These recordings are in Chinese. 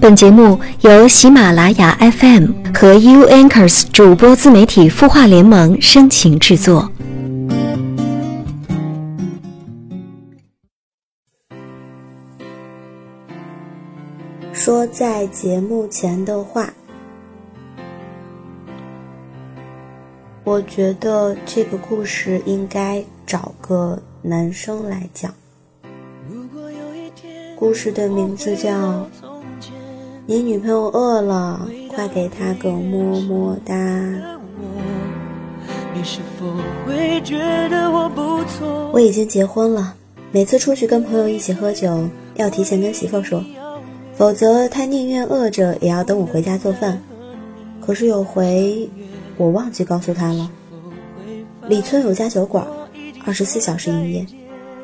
本节目由喜马拉雅 FM 和 U Anchors 主播自媒体孵化联盟深情制作。说在节目前的话，我觉得这个故事应该找个男生来讲。故事的名字叫。你女朋友饿了，快给她个么么哒。我已经结婚了，每次出去跟朋友一起喝酒，要提前跟媳妇说，否则她宁愿饿着也要等我回家做饭。可是有回，我忘记告诉她了。李村有家酒馆，二十四小时营业，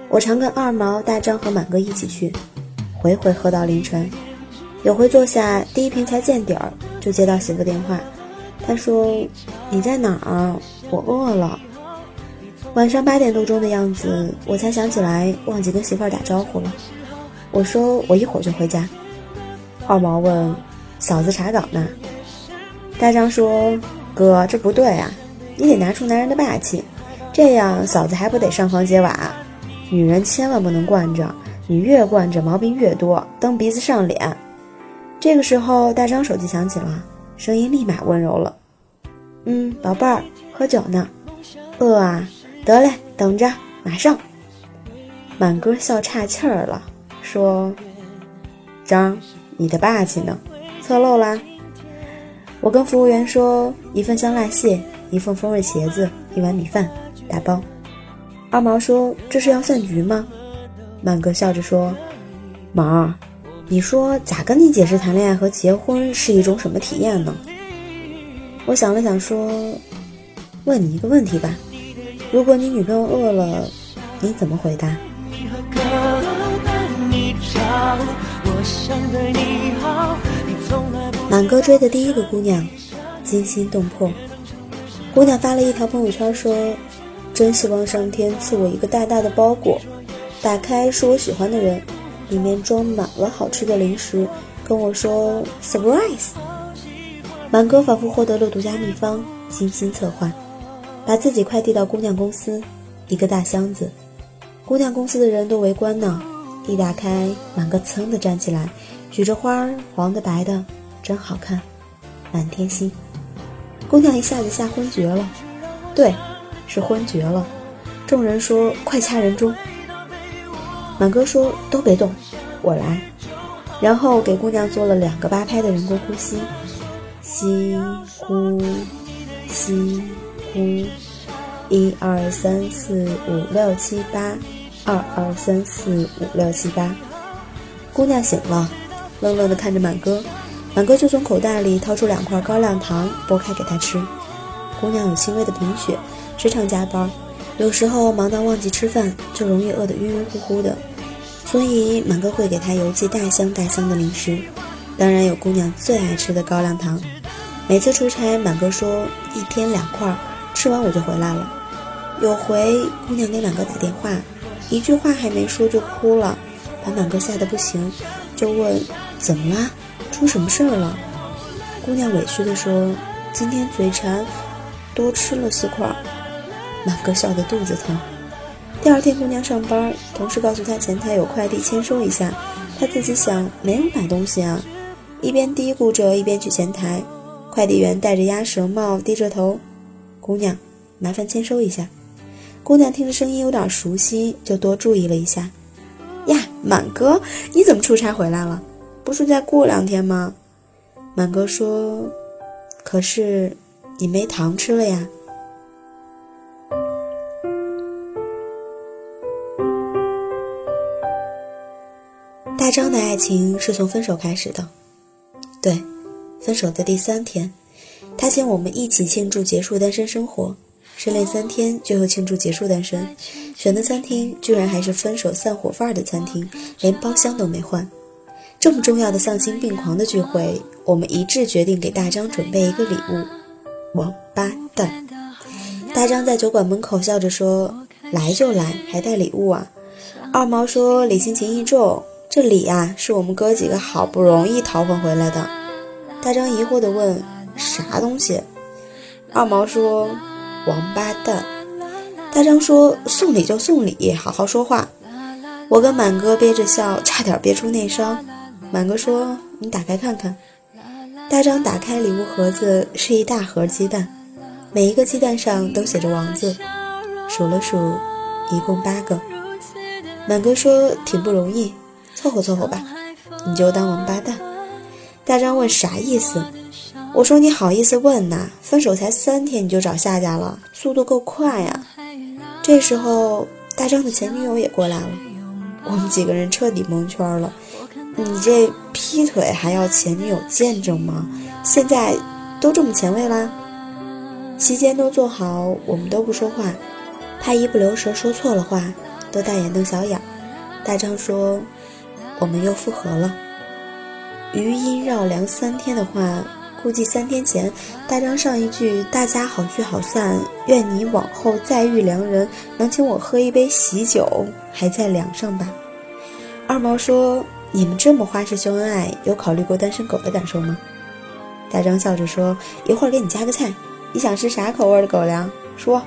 我常跟二毛、大张和满哥一起去，回回喝到凌晨。有回坐下，第一瓶才见底儿，就接到媳妇电话。她说：“你在哪儿？我饿了。”晚上八点多钟的样子，我才想起来忘记跟媳妇儿打招呼了。我说：“我一会儿就回家。”二毛问：“嫂子查岗呢？”大张说：“哥，这不对啊，你得拿出男人的霸气，这样嫂子还不得上房揭瓦？女人千万不能惯着，你越惯着毛病越多，蹬鼻子上脸。”这个时候，大张手机响起了，声音立马温柔了。嗯，宝贝儿，喝酒呢？饿啊？得嘞，等着，马上。满哥笑岔气儿了，说：“张，你的霸气呢？侧漏啦？”我跟服务员说：“一份香辣蟹，一份风味茄子，一碗米饭，打包。”二毛说：“这是要饭局吗？”满哥笑着说：“毛儿。”你说咋跟你解释谈恋爱和结婚是一种什么体验呢？我想了想说，问你一个问题吧，如果你女朋友饿了，你怎么回答？满哥追的第一个姑娘，惊心动魄。姑娘发了一条朋友圈说：“真希望上天赐我一个大大的包裹，打开是我喜欢的人。”里面装满了好吃的零食，跟我说 surprise。满哥仿佛获得了独家秘方，精心策划，把自己快递到姑娘公司，一个大箱子。姑娘公司的人都围观呢，一打开，满哥噌的站起来，举着花儿，黄的白的，真好看，满天星。姑娘一下子吓昏厥了，对，是昏厥了。众人说快掐人中。满哥说：“都别动，我来。”然后给姑娘做了两个八拍的人工呼吸，吸呼，吸呼，一二三四五六七八，二二三四五六七八。姑娘醒了，愣愣地看着满哥，满哥就从口袋里掏出两块高粱糖，剥开给她吃。姑娘有轻微的贫血，时常加班。有时候忙到忘记吃饭，就容易饿得晕晕乎乎的，所以满哥会给她邮寄大箱大箱的零食，当然有姑娘最爱吃的高粱糖。每次出差，满哥说一天两块，吃完我就回来了。有回姑娘给满哥打电话，一句话还没说就哭了，把满哥吓得不行，就问怎么啦，出什么事儿了？姑娘委屈地说今天嘴馋，多吃了四块。满哥笑得肚子疼。第二天，姑娘上班，同事告诉她前台有快递，签收一下。她自己想没有买东西啊，一边嘀咕着，一边去前台。快递员戴着鸭舌帽，低着头：“姑娘，麻烦签收一下。”姑娘听着声音有点熟悉，就多注意了一下。呀，满哥，你怎么出差回来了？不是再过两天吗？满哥说：“可是你没糖吃了呀。”大张的爱情是从分手开始的，对，分手的第三天，他请我们一起庆祝结束单身生活，失恋三天就又庆祝结束单身，选的餐厅居然还是分手散伙饭的餐厅，连包厢都没换。这么重要的丧心病狂的聚会，我们一致决定给大张准备一个礼物——王八蛋。大张在酒馆门口笑着说：“来就来，还带礼物啊？”二毛说：“礼轻情意重。”这礼呀，是我们哥几个好不容易讨回来的。大张疑惑地问：“啥东西？”二毛说：“王八蛋。”大张说：“送礼就送礼，好好说话。”我跟满哥憋着笑，差点憋出内伤。满哥说：“你打开看看。”大张打开礼物盒子，是一大盒鸡蛋，每一个鸡蛋上都写着王字，数了数，一共八个。满哥说：“挺不容易。”凑合凑合吧，你就当王八蛋。大张问啥意思？我说你好意思问呐？分手才三天你就找下家了，速度够快呀！这时候大张的前女友也过来了，我们几个人彻底蒙圈了。你这劈腿还要前女友见证吗？现在都这么前卫啦？席间都坐好，我们都不说话，怕一不留神说错了话，都大眼瞪小眼。大张说。我们又复合了。余音绕梁三天的话，估计三天前大张上一句“大家好聚好散，愿你往后再遇良人，能请我喝一杯喜酒”还在梁上吧？二毛说：“你们这么花式秀恩爱，有考虑过单身狗的感受吗？”大张笑着说：“一会儿给你加个菜，你想吃啥口味的狗粮？说。”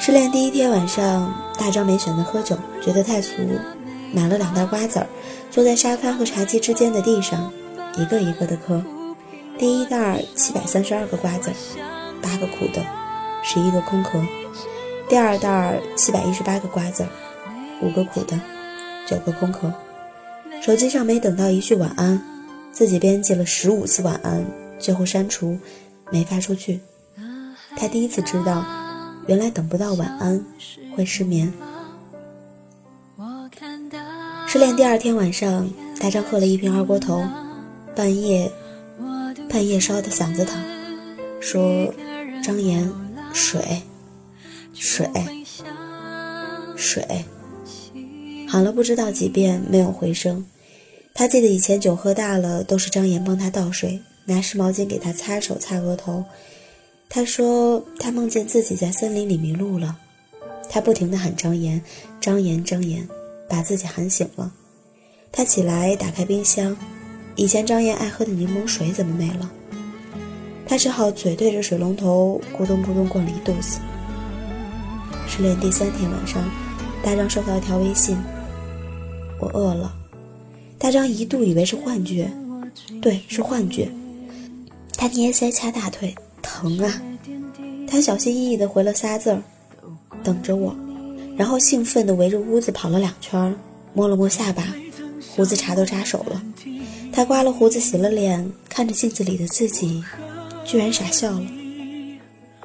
失恋第一天晚上，大张没选择喝酒，觉得太俗。买了两袋瓜子儿，坐在沙发和茶几之间的地上，一个一个的嗑。第一袋七百三十二个瓜子，八个苦的，十一个空壳；第二袋七百一十八个瓜子，五个苦的，九个空壳。手机上没等到一句晚安，自己编辑了十五次晚安，最后删除，没发出去。他第一次知道，原来等不到晚安会失眠。失恋第二天晚上，大张喝了一瓶二锅头，半夜，半夜烧的嗓子疼，说：“张岩，水，水，水。”喊了不知道几遍，没有回声。他记得以前酒喝大了，都是张岩帮他倒水，拿湿毛巾给他擦手、擦额头。他说他梦见自己在森林里迷路了，他不停地喊张岩，张岩，张岩。把自己喊醒了，他起来打开冰箱，以前张燕爱喝的柠檬水怎么没了？他只好嘴对着水龙头咕咚咕咚灌了一肚子。失恋第三天晚上，大张收到一条微信：“我饿了。”大张一度以为是幻觉，对，是幻觉。他捏腮掐大腿，疼啊！他小心翼翼地回了仨字儿：“等着我。”然后兴奋地围着屋子跑了两圈，摸了摸下巴，胡子茬都扎手了。他刮了胡子，洗了脸，看着镜子里的自己，居然傻笑了。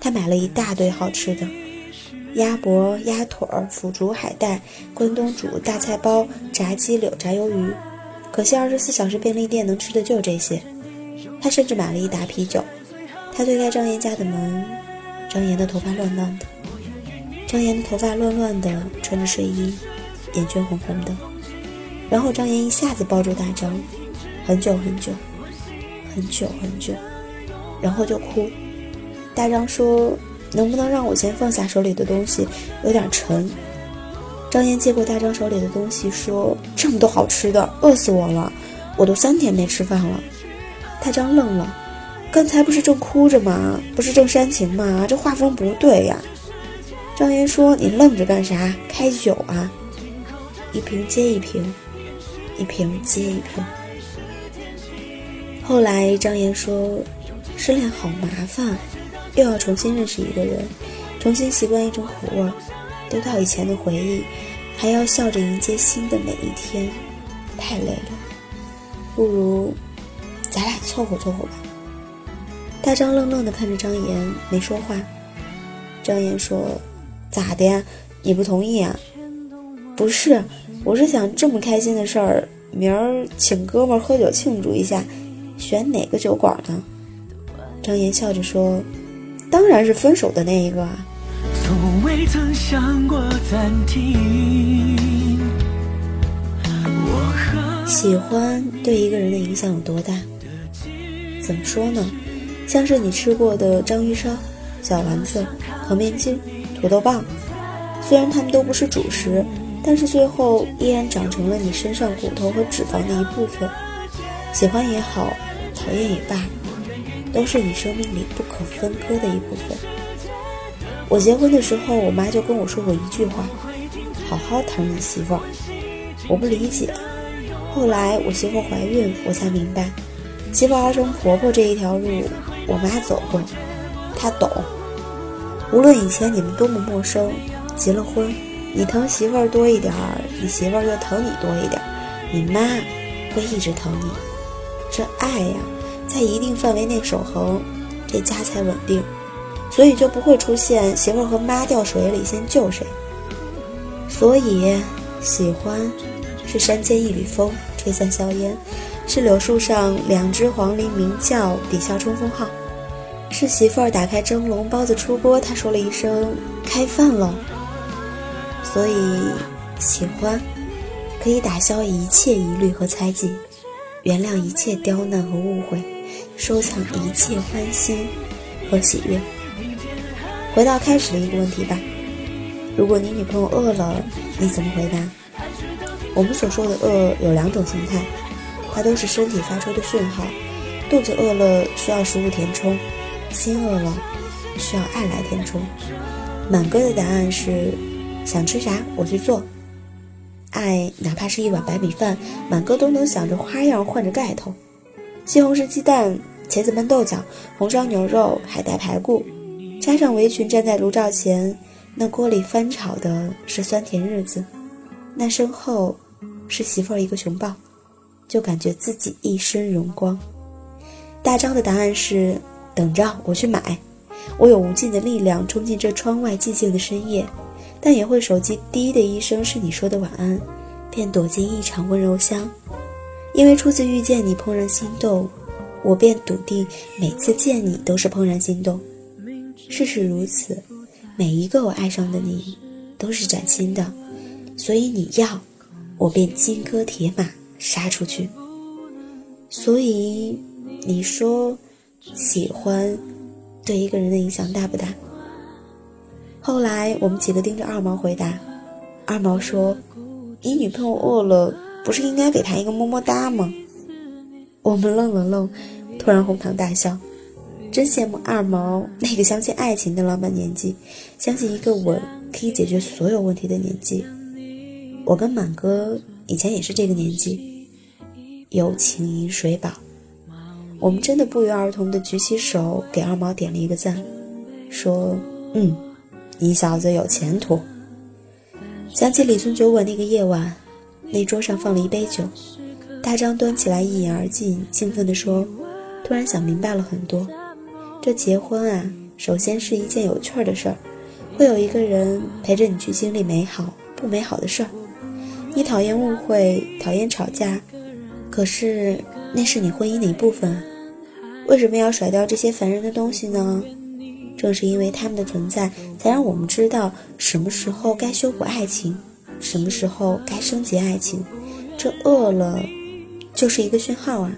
他买了一大堆好吃的，鸭脖、鸭腿、腐竹、海带、关东煮、大菜包、炸鸡柳、炸鱿鱼。可惜二十四小时便利店能吃的就这些。他甚至买了一打啤酒。他推开张岩家的门，张岩的头发乱乱的。张岩的头发乱乱的，穿着睡衣，眼圈红红的。然后张岩一下子抱住大张，很久很久，很久很久，然后就哭。大张说：“能不能让我先放下手里的东西，有点沉。”张岩接过大张手里的东西，说：“这么多好吃的，饿死我了，我都三天没吃饭了。”大张愣了，刚才不是正哭着吗？不是正煽情吗？这画风不对呀。张岩说：“你愣着干啥？开酒啊！一瓶接一瓶，一瓶接一瓶。”后来张岩说：“失恋好麻烦，又要重新认识一个人，重新习惯一种口味，丢掉以前的回忆，还要笑着迎接新的每一天，太累了。不如咱俩凑合凑合吧。”大张愣愣地看着张岩，没说话。张岩说。咋的呀？你不同意啊？不是，我是想这么开心的事儿，明儿请哥们儿喝酒庆祝一下，选哪个酒馆呢？张岩笑着说：“当然是分手的那一个啊。”喜欢对一个人的影响有多大？怎么说呢？像是你吃过的章鱼烧、小丸子、烤面筋。土豆棒，虽然它们都不是主食，但是最后依然长成了你身上骨头和脂肪的一部分。喜欢也好，讨厌也罢，都是你生命里不可分割的一部分。我结婚的时候，我妈就跟我说过一句话：“好好疼你媳妇儿。”我不理解。后来我媳妇怀孕，我才明白，媳妇儿成婆婆这一条路，我妈走过，她懂。无论以前你们多么陌生，结了婚，你疼媳妇儿多一点儿，你媳妇儿就疼你多一点儿，你妈会一直疼你。这爱呀，在一定范围内守恒，这家才稳定，所以就不会出现媳妇儿和妈掉水里先救谁。所以，喜欢是山间一缕风吹散硝烟，是柳树上两只黄鹂鸣叫抵消冲锋号，是媳妇儿打开蒸笼包子出锅，她说了一声开饭了。所以，喜欢可以打消一切疑虑和猜忌。原谅一切刁难和误会，收藏一切欢心和喜悦。回到开始的一个问题吧：如果你女朋友饿了，你怎么回答？我们所说的饿有两种形态，它都是身体发出的讯号。肚子饿了需要食物填充，心饿了需要爱来填充。满哥的答案是：想吃啥我去做。爱哪怕是一碗白米饭，满哥都能想着花样换着盖头。西红柿鸡蛋、茄子焖豆角、红烧牛肉、海带排骨，加上围裙站在炉灶前，那锅里翻炒的是酸甜日子，那身后是媳妇儿一个熊抱，就感觉自己一身荣光。大张的答案是：等着我去买，我有无尽的力量冲进这窗外寂静的深夜。但也会手机滴的一声是你说的晚安，便躲进一场温柔乡。因为初次遇见你怦然心动，我便笃定每次见你都是怦然心动。事实如此，每一个我爱上的你都是崭新的，所以你要，我便金戈铁马杀出去。所以你说，喜欢对一个人的影响大不大？后来我们几个盯着二毛回答，二毛说：“你女朋友饿了，不是应该给她一个么么哒吗？”我们愣了愣，突然哄堂大笑，真羡慕二毛那个相信爱情的浪漫年纪，相信一个吻可以解决所有问题的年纪。我跟满哥以前也是这个年纪，友情饮水饱，我们真的不约而同的举起手给二毛点了一个赞，说：“嗯。”你小子有前途。想起李村酒馆那个夜晚，那桌上放了一杯酒，大张端起来一饮而尽，兴奋地说：“突然想明白了很多。这结婚啊，首先是一件有趣的事儿，会有一个人陪着你去经历美好不美好的事儿。你讨厌误会，讨厌吵架，可是那是你婚姻的一部分。为什么要甩掉这些烦人的东西呢？”正是因为他们的存在，才让我们知道什么时候该修补爱情，什么时候该升级爱情。这饿了，就是一个讯号啊！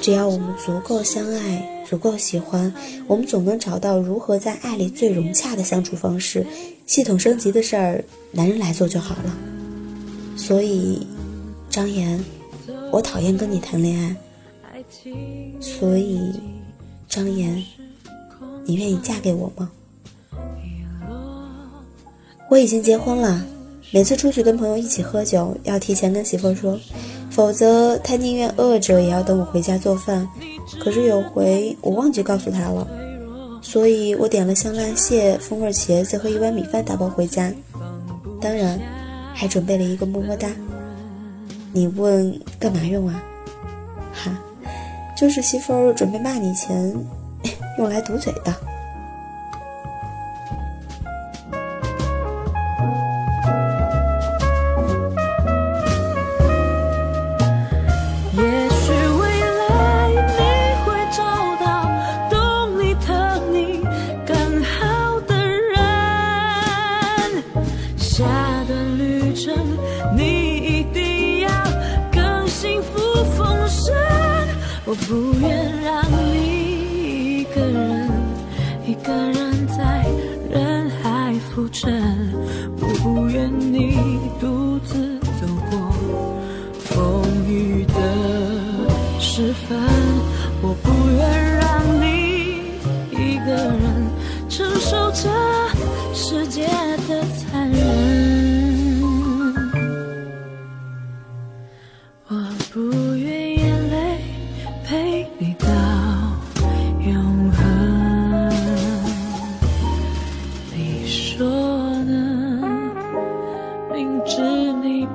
只要我们足够相爱，足够喜欢，我们总能找到如何在爱里最融洽的相处方式。系统升级的事儿，男人来做就好了。所以，张岩，我讨厌跟你谈恋爱。所以，张岩。你愿意嫁给我吗？我已经结婚了，每次出去跟朋友一起喝酒，要提前跟媳妇说，否则他宁愿饿着也要等我回家做饭。可是有回我忘记告诉他了，所以我点了香辣蟹、风味茄子和一碗米饭打包回家，当然还准备了一个么么哒。你问干嘛用啊？哈，就是媳妇儿准备骂你前。用来堵嘴的。我不愿让你。一个人，一个人在人海。浮沉，我不愿你独自走过风雨的时分，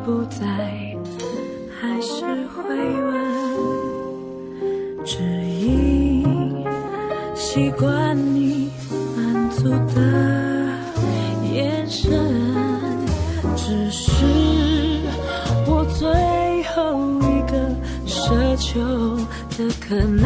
不在，还是会问，只因习惯你满足的眼神，只是我最后一个奢求的可能，